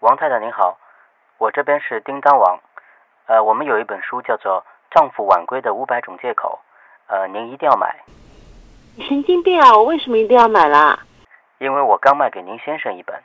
王太太您好，我这边是叮当网，呃，我们有一本书叫做《丈夫晚归的五百种借口》，呃，您一定要买，你神经病啊！我为什么一定要买啦？因为我刚卖给您先生一本。